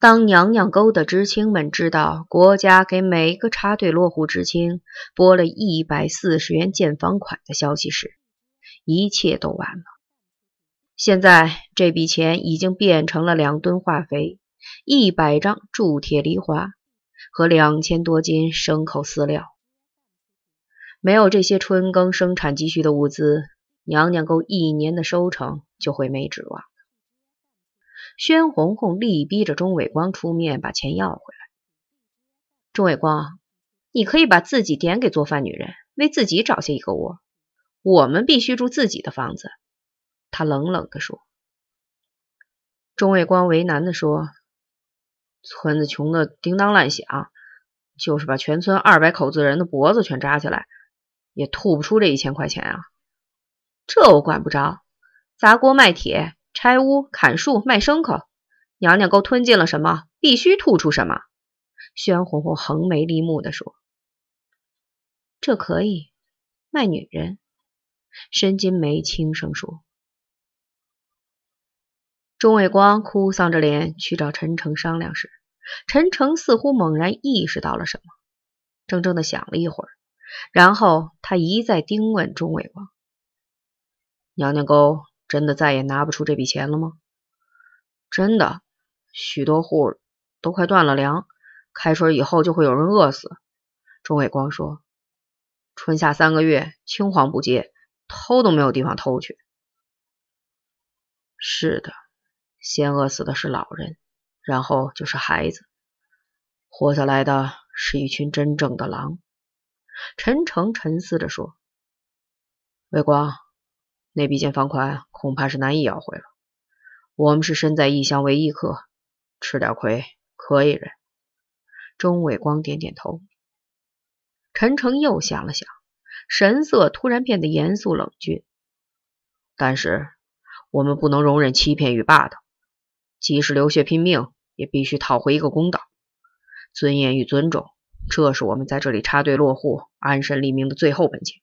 当娘娘沟的知青们知道国家给每个插队落户知青拨了一百四十元建房款的消息时，一切都晚了。现在这笔钱已经变成了两吨化肥、一百张铸铁梨花和两千多斤牲口饲料。没有这些春耕生产急需的物资，娘娘沟一年的收成就会没指望。宣红红力逼着钟伟光出面把钱要回来。钟伟光，你可以把自己点给做饭女人，为自己找下一个窝。我们必须住自己的房子。他冷冷地说。钟伟光为难地说：“村子穷的叮当乱响，就是把全村二百口子人的脖子全扎起来，也吐不出这一千块钱啊！这我管不着，砸锅卖铁。”拆屋、砍树、卖牲口，娘娘沟吞进了什么，必须吐出什么。宣红红横眉立目地说：“这可以卖女人。”申金梅轻声说。钟伟光哭丧着脸去找陈诚商量时，陈诚似乎猛然意识到了什么，怔怔的想了一会儿，然后他一再盯问钟伟光：“娘娘沟。”真的再也拿不出这笔钱了吗？真的，许多户都快断了粮，开春以后就会有人饿死。钟伟光说：“春夏三个月青黄不接，偷都没有地方偷去。”是的，先饿死的是老人，然后就是孩子，活下来的是一群真正的狼。陈诚沉思着说：“伟光。”那笔建房款恐怕是难以要回了。我们是身在异乡为异客，吃点亏可以忍。钟伟光点点头。陈诚又想了想，神色突然变得严肃冷峻。但是我们不能容忍欺骗与霸道，即使流血拼命，也必须讨回一个公道。尊严与尊重，这是我们在这里插队落户、安身立命的最后本钱。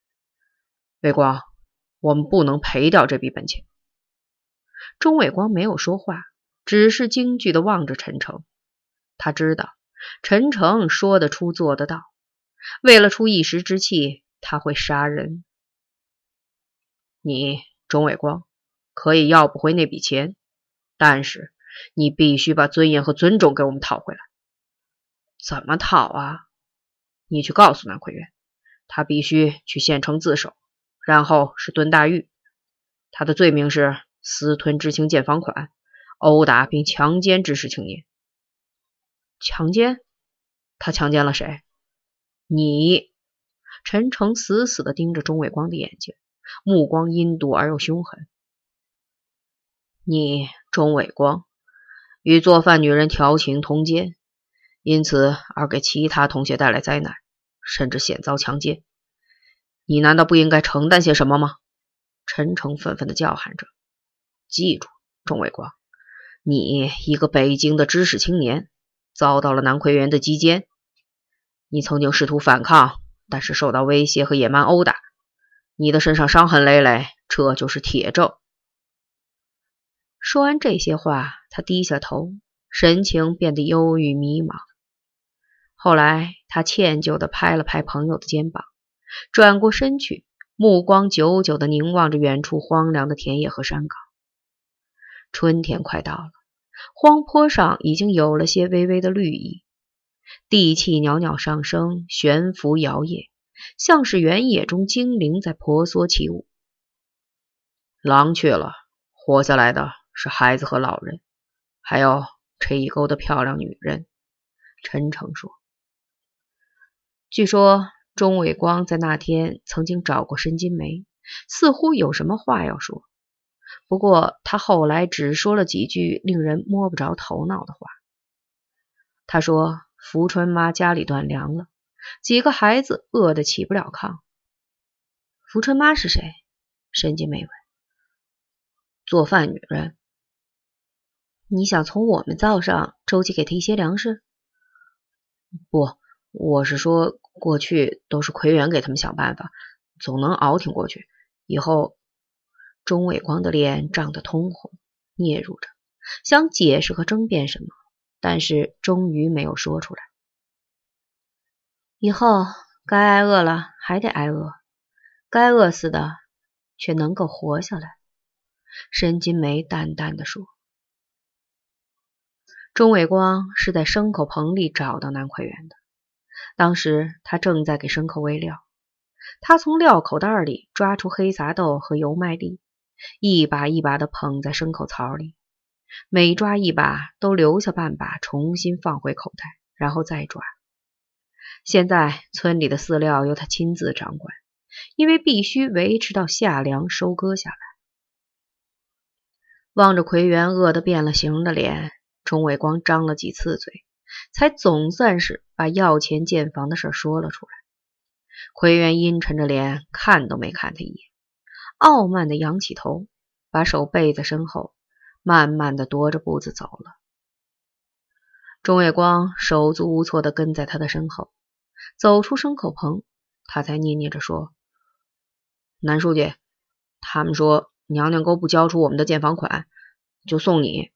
伟光。我们不能赔掉这笔本钱。钟伟光没有说话，只是惊惧的望着陈诚。他知道陈诚说得出做得到，为了出一时之气，他会杀人。你钟伟光可以要不回那笔钱，但是你必须把尊严和尊重给我们讨回来。怎么讨啊？你去告诉南奎元，他必须去县城自首。然后是蹲大狱，他的罪名是私吞知青建房款，殴打并强奸知识青年。强奸？他强奸了谁？你？陈诚死死地盯着钟伟光的眼睛，目光阴毒而又凶狠。你钟伟光与做饭女人调情通奸，因此而给其他同学带来灾难，甚至险遭强奸。你难道不应该承担些什么吗？陈诚愤愤地叫喊着。记住，钟伟光，你一个北京的知识青年，遭到了南奎元的击奸。你曾经试图反抗，但是受到威胁和野蛮殴打，你的身上伤痕累累，这就是铁证。说完这些话，他低下头，神情变得忧郁迷茫。后来，他歉疚地拍了拍朋友的肩膀。转过身去，目光久久地凝望着远处荒凉的田野和山岗。春天快到了，荒坡上已经有了些微微的绿意，地气袅袅上升，悬浮摇曳，像是原野中精灵在婆娑起舞。狼去了，活下来的是孩子和老人，还有这一沟的漂亮女人。陈诚说：“据说。”钟伟光在那天曾经找过申金梅，似乎有什么话要说。不过他后来只说了几句令人摸不着头脑的话。他说：“福春妈家里断粮了，几个孩子饿得起不了炕。”福春妈是谁？申金梅问。做饭女人。你想从我们灶上周济给她一些粮食？不，我是说。过去都是奎元给他们想办法，总能熬挺过去。以后，钟伟光的脸涨得通红，嗫嚅着，想解释和争辩什么，但是终于没有说出来。以后该挨饿了还得挨饿，该饿死的却能够活下来。申金梅淡淡的说：“钟伟光是在牲口棚里找到南奎元的，当时他正在给牲口喂料，他从料口袋里抓出黑杂豆和油麦粒，一把一把的捧在牲口槽里，每抓一把都留下半把，重新放回口袋，然后再抓。”现在村里的饲料由他亲自掌管，因为必须维持到夏粮收割下来。望着奎元饿得变了形的脸，钟伟光张了几次嘴，才总算是把要钱建房的事说了出来。奎元阴沉着脸，看都没看他一眼，傲慢的仰起头，把手背在身后，慢慢的踱着步子走了。钟伟光手足无措的跟在他的身后。走出牲口棚，他才捏捏着说：“南书记，他们说娘娘沟不交出我们的建房款，就送你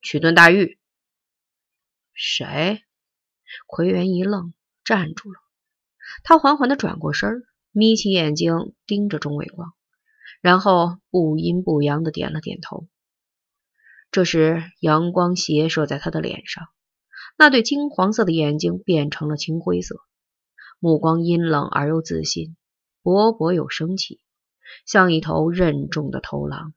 去蹲大狱。”谁？奎元一愣，站住了。他缓缓的转过身，眯起眼睛盯着钟伟光，然后不阴不阳的点了点头。这时，阳光斜射在他的脸上，那对金黄色的眼睛变成了青灰色。目光阴冷而又自信，勃勃有生气，像一头任重的头狼。